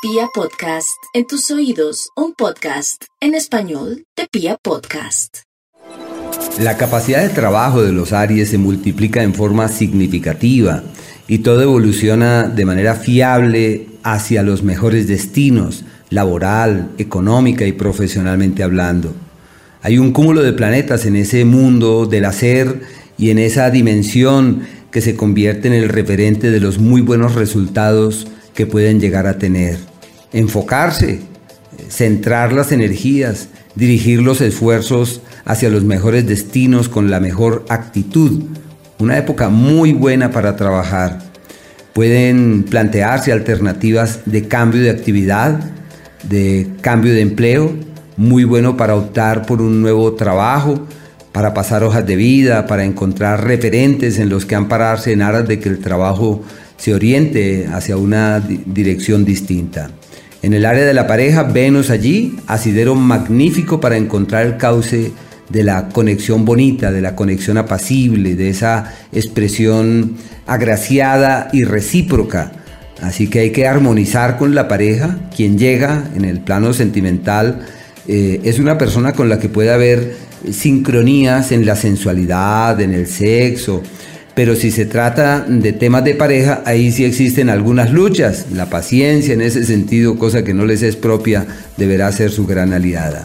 Pia Podcast, en tus oídos, un podcast en español de Pia Podcast. La capacidad de trabajo de los Aries se multiplica en forma significativa y todo evoluciona de manera fiable hacia los mejores destinos, laboral, económica y profesionalmente hablando. Hay un cúmulo de planetas en ese mundo del hacer y en esa dimensión que se convierte en el referente de los muy buenos resultados que pueden llegar a tener. Enfocarse, centrar las energías, dirigir los esfuerzos hacia los mejores destinos con la mejor actitud. Una época muy buena para trabajar. Pueden plantearse alternativas de cambio de actividad, de cambio de empleo, muy bueno para optar por un nuevo trabajo, para pasar hojas de vida, para encontrar referentes en los que ampararse en aras de que el trabajo se oriente hacia una dirección distinta. En el área de la pareja, Venus allí, asidero magnífico para encontrar el cauce de la conexión bonita, de la conexión apacible, de esa expresión agraciada y recíproca. Así que hay que armonizar con la pareja. Quien llega en el plano sentimental eh, es una persona con la que puede haber sincronías en la sensualidad, en el sexo, pero si se trata de temas de pareja, ahí sí existen algunas luchas. La paciencia en ese sentido, cosa que no les es propia, deberá ser su gran aliada.